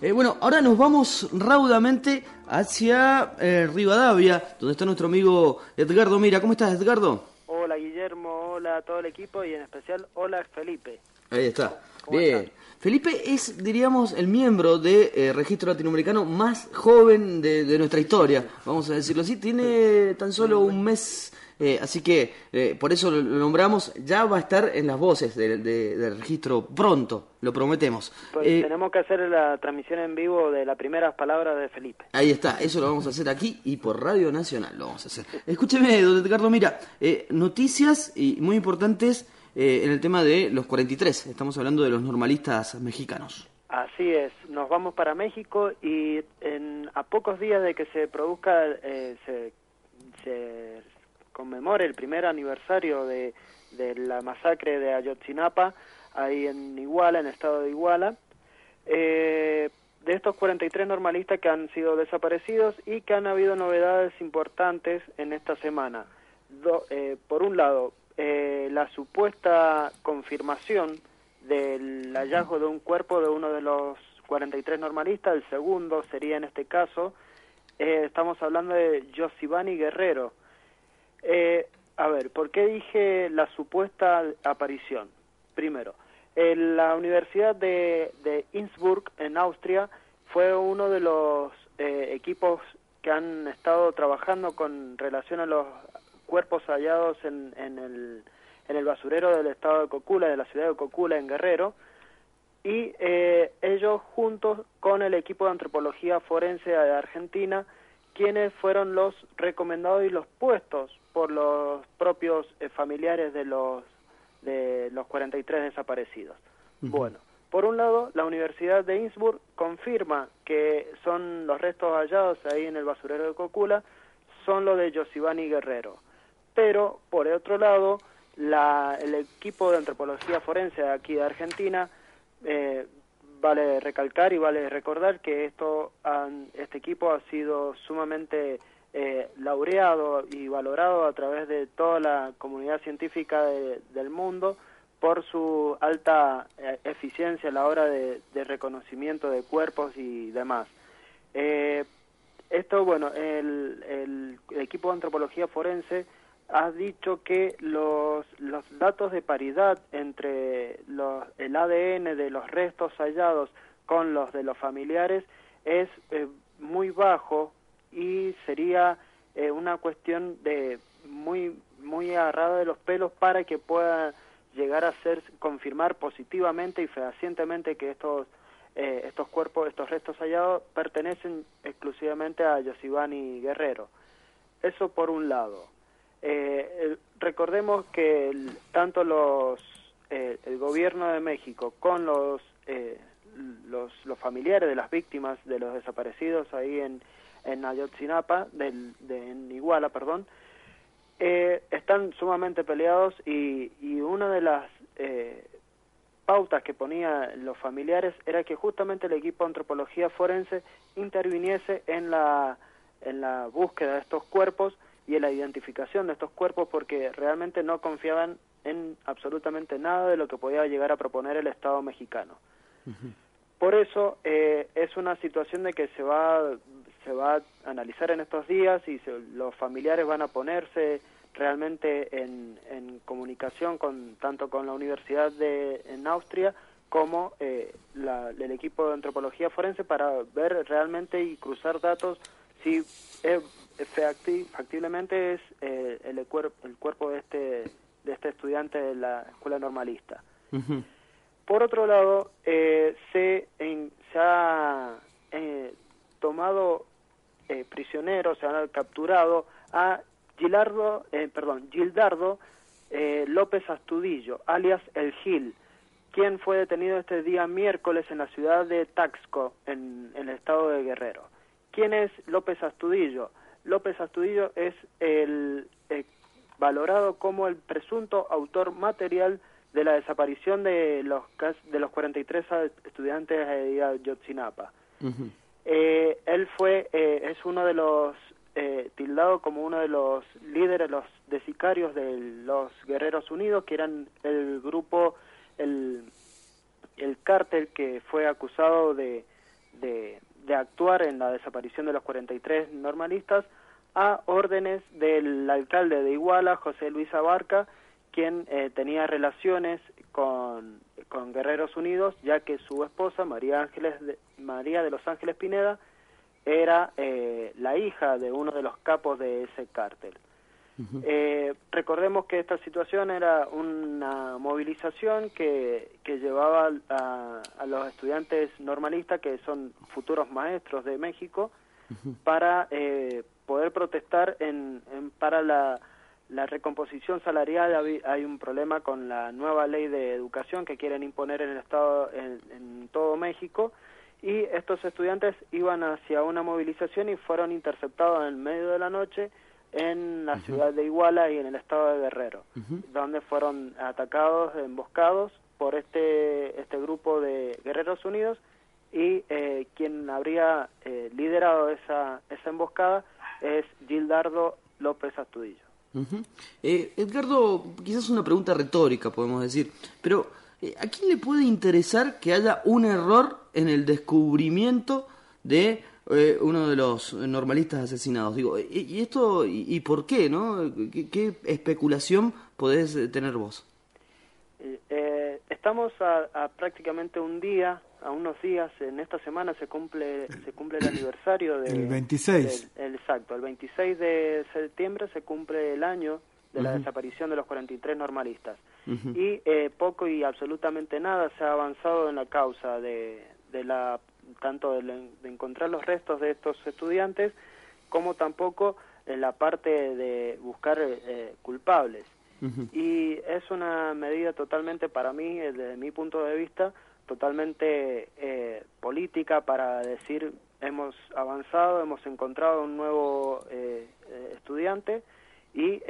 Eh, bueno, ahora nos vamos raudamente hacia eh, Rivadavia, donde está nuestro amigo Edgardo Mira. ¿Cómo estás, Edgardo? Hola, Guillermo. Hola a todo el equipo y en especial hola, Felipe. Ahí está. Bien. Felipe es, diríamos, el miembro de eh, Registro Latinoamericano más joven de, de, nuestra historia, vamos a decirlo así. Tiene tan solo un mes eh, así que eh, por eso lo, nombramos, ya va a estar en las voces del registro pronto, lo prometemos. Pues eh, tenemos que hacer la transmisión en vivo de las primeras palabras de Felipe. Ahí está, eso lo vamos a hacer aquí y por Radio Nacional lo vamos a hacer. Escúcheme, don Edgardo, mira, noticias y muy importantes en el tema de los 43, estamos hablando de los normalistas mexicanos. Así es, nos vamos para México y en, a pocos días de que se produzca, se, se conmemore el primer aniversario de, de la masacre de Ayotzinapa, ahí en Iguala, en el estado de Iguala. Eh, de estos 43 normalistas que han sido desaparecidos y que han habido novedades importantes en esta semana. Eh, por un lado, eh, la supuesta confirmación del hallazgo de un cuerpo de uno de los 43 normalistas, el segundo sería en este caso, estamos hablando de Josivani Guerrero, eh, a ver, ¿por qué dije la supuesta aparición? Primero, en la Universidad de, de Innsbruck, en Austria, fue uno de los eh, equipos que han estado trabajando con relación a los cuerpos hallados en, en, el, en el basurero del estado de Cocula, de la ciudad de Cocula, en Guerrero, y eh, ellos juntos con el equipo de antropología forense de Argentina, quienes fueron los recomendados y los puestos propios eh, familiares de los de los 43 desaparecidos. Bueno, por un lado, la Universidad de Innsbruck confirma que son los restos hallados ahí en el basurero de Cocula, son los de Josivani Guerrero. Pero, por otro lado, la, el equipo de antropología forense de aquí de Argentina, eh, vale recalcar y vale recordar que esto este equipo ha sido sumamente eh, laureado y valorado a través de toda la comunidad científica del mundo por su alta eh, eficiencia a la hora de, reconocimiento de cuerpos y demás. Eh, esto, bueno, el, el, equipo de antropología forense ha dicho que los, los datos de paridad entre los, el ADN de los restos hallados con los de los familiares es muy bajo y sería eh, una cuestión de muy muy agarrada de los pelos para que pueda llegar a ser confirmar positivamente y fehacientemente que estos eh, estos cuerpos estos restos hallados pertenecen exclusivamente a Yosibani Guerrero. Eso por un lado. Eh, recordemos que tanto los el gobierno de México con los, los los familiares de las víctimas de los desaparecidos ahí en en Ayotzinapa, del, de, en Iguala, perdón, eh, están sumamente peleados y, y una de las eh, pautas que ponían los familiares era que justamente el equipo de antropología forense interviniese en la, en la búsqueda de estos cuerpos y en la identificación de estos cuerpos porque realmente no confiaban en absolutamente nada de lo que podía llegar a proponer el Estado mexicano. Por eso eh, es una situación de que se va se va a analizar en estos días y los familiares van a ponerse realmente en, en, comunicación con tanto con la universidad de en Austria como eh, la, el equipo de antropología forense para ver realmente y cruzar datos si es, factiblemente es eh, el, el, cuerpo de este de este estudiante de la escuela normalista. Por otro lado, eh, se, en, se ha eh, tomado eh, prisioneros, se han capturado a Gilardo, eh, perdón, Gildardo eh, López Astudillo, alias El Gil, quien fue detenido este día miércoles en la ciudad de Taxco, en, el estado de Guerrero. ¿Quién es López Astudillo? López Astudillo es el eh, valorado como el presunto autor material de la desaparición de los de los 43 estudiantes de Ayotzinapa. Eh, él fue eh, es uno de los eh, tildado como uno de los líderes, los de sicarios de los Guerreros Unidos, que eran el grupo, el, el cártel que fue acusado de, de, de actuar en la desaparición de los 43 normalistas a órdenes del alcalde de Iguala, José Luis Abarca, quien eh, tenía relaciones con, con Guerreros Unidos, ya que su esposa, María, Ángeles de, María de los Ángeles Pineda, era eh, la hija de uno de los capos de ese cártel. eh, recordemos que esta situación era una movilización que, que llevaba a, a, los estudiantes normalistas, que son futuros maestros de México, para eh, poder protestar en, en, para la, la recomposición salarial. Hay un problema con la nueva ley de educación que quieren imponer en el Estado, en, en todo México, y estos estudiantes iban hacia una movilización y fueron interceptados en medio de la noche en la uh -huh. ciudad de Iguala y en el estado de Guerrero, uh -huh. donde fueron atacados, emboscados por este este grupo de Guerreros Unidos y eh, quien habría eh, liderado esa esa emboscada es Gildardo López Astudillo. Eh, Edgardo, quizás una pregunta retórica podemos decir, pero ¿A quién le puede interesar que haya un error en el descubrimiento de eh, uno de los normalistas asesinados? Digo, ¿y, y esto y, y, por qué, no? ¿Qué, ¿Qué, especulación podés tener vos? Eh, estamos a, a, prácticamente un día, a unos días, en esta semana se cumple se cumple el aniversario del... El 26. Del, el, exacto, el 26 de septiembre se cumple el año de la uh -huh. desaparición de los 43 normalistas. Uh -huh. Y eh, poco y absolutamente nada se ha avanzado en la causa de, de la tanto de, de, encontrar los restos de estos estudiantes como tampoco en la parte de buscar eh, culpables. Uh -huh. Y es una medida totalmente para mí, eh, desde mi punto de vista, totalmente eh, política para decir hemos avanzado, hemos encontrado un nuevo eh, estudiante y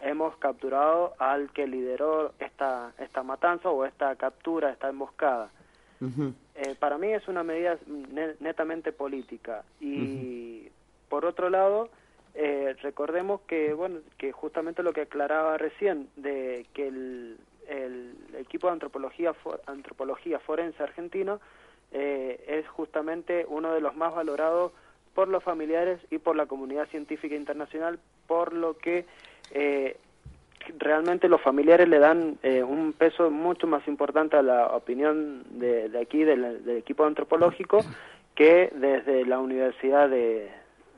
hemos capturado al que lideró esta esta matanza o esta captura, esta emboscada. Uh -huh. eh, para mí es una medida netamente política y uh -huh. por otro lado eh, recordemos que bueno que justamente lo que aclaraba recién de que el, equipo de antropología antropología forense argentino eh, es justamente uno de los más valorados por los familiares y por la comunidad científica internacional por lo que eh, realmente los familiares le dan eh, un peso mucho más importante a la opinión de, de aquí, del, del, equipo antropológico, que desde la Universidad de,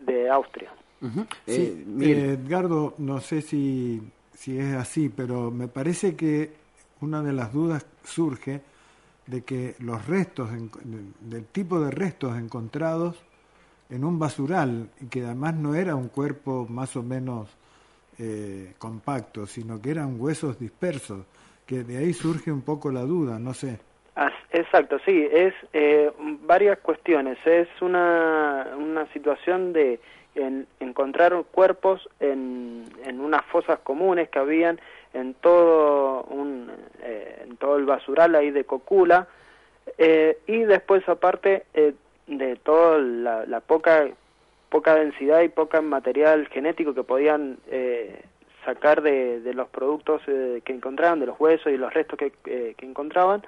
de Austria. Uh -huh. sí, eh, Edgardo, no sé si, si es así, pero me parece que una de las dudas surge de que los restos, del tipo de restos encontrados en un basural, y que además no era un cuerpo más o menos eh, compactos, sino que eran huesos dispersos, que de ahí surge un poco la duda, no sé. Exacto, sí, es eh, varias cuestiones. Es una, una situación de en, encontrar cuerpos en, en unas fosas comunes que habían en todo un eh, en todo el basural ahí de Cocula eh, y después aparte eh, de toda la, la poca poca densidad y poca material genético que podían eh, sacar de, de, los productos eh, que encontraban, de los huesos y los restos que, que encontraban.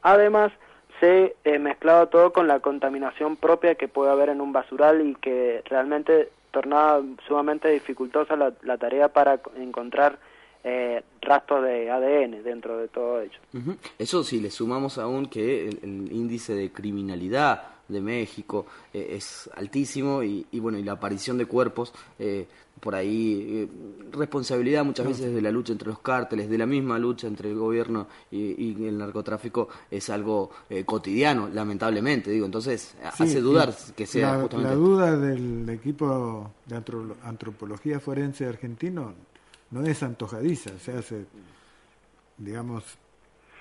Además, se eh, mezclaba todo con la contaminación propia que puede haber en un basural y que realmente tornaba sumamente dificultosa la, tarea para encontrar eh, rastros de ADN dentro de todo ello. Eso si le sumamos aún que el índice de criminalidad de México eh, es altísimo y, y, bueno y la aparición de cuerpos eh, por ahí eh, responsabilidad muchas veces de la lucha entre los cárteles de la misma lucha entre el gobierno y, y el narcotráfico es algo eh, cotidiano lamentablemente digo entonces sí, hace dudar que sea la, justamente la duda del equipo de antropología forense argentino no es antojadiza se hace digamos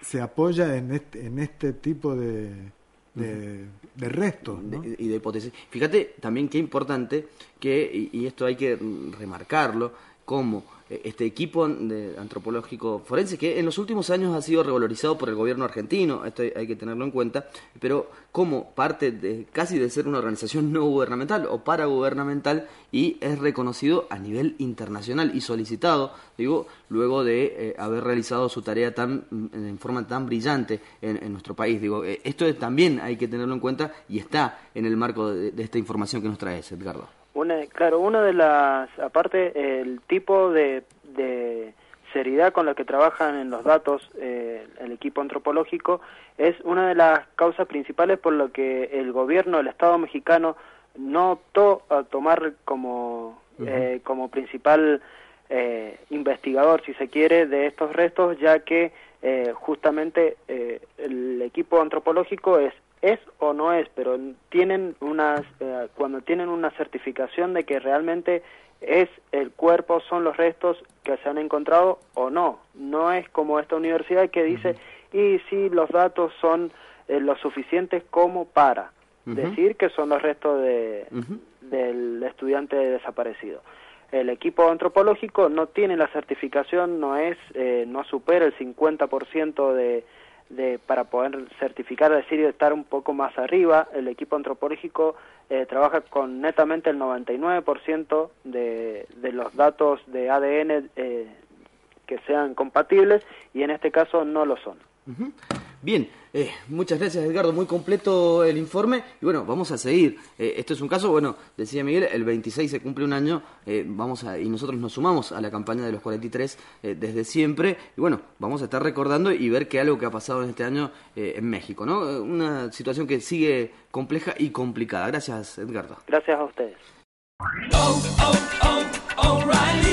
se apoya en este, en este tipo de, de, restos. y de hipótesis. Fíjate también qué importante que, y, esto hay que remarcarlo, como este equipo de antropológico forense que en los últimos años ha sido revalorizado por el gobierno argentino, esto hay que tenerlo en cuenta, pero como parte de casi de ser una organización no gubernamental o paragubernamental y es reconocido a nivel internacional y solicitado, digo, luego de eh, haber realizado su tarea tan mm, en forma tan brillante en, nuestro país. Digo, eh, esto también hay que tenerlo en cuenta y está en el marco de, esta información que nos trae Edgardo. Una, claro, una de las, aparte, el tipo de, de seriedad con la que trabajan en los datos eh, el equipo antropológico es una de las causas principales por lo que el gobierno, el Estado mexicano, no optó a tomar como, eh, como principal eh, investigador, si se quiere, de estos restos, ya que eh, justamente eh, el equipo antropológico es es o no es, pero tienen unas, eh, cuando tienen una certificación de que realmente es el cuerpo, son los restos que se han encontrado o no. No es como esta universidad que dice, y si los datos son eh, lo suficientes como para decir que son los restos de, del estudiante desaparecido. El equipo antropológico no tiene la certificación, no es, eh, no supera el 50% de de, para poder certificar, decir, estar un poco más arriba. El equipo antropológico eh, trabaja con netamente el 99% de, de los datos de ADN eh, que sean compatibles y en este caso no lo son. Bien, eh, muchas gracias Edgardo, muy completo el informe y bueno, vamos a seguir. Eh, esto es un caso, bueno, decía Miguel, el 26 se cumple un año eh, vamos a, y nosotros nos sumamos a la campaña de los 43 desde siempre y bueno, vamos a estar recordando y ver qué algo que ha pasado en este año en México, ¿no? Una situación que sigue compleja y complicada. Gracias Edgardo. Gracias a ustedes. Oh, oh, oh,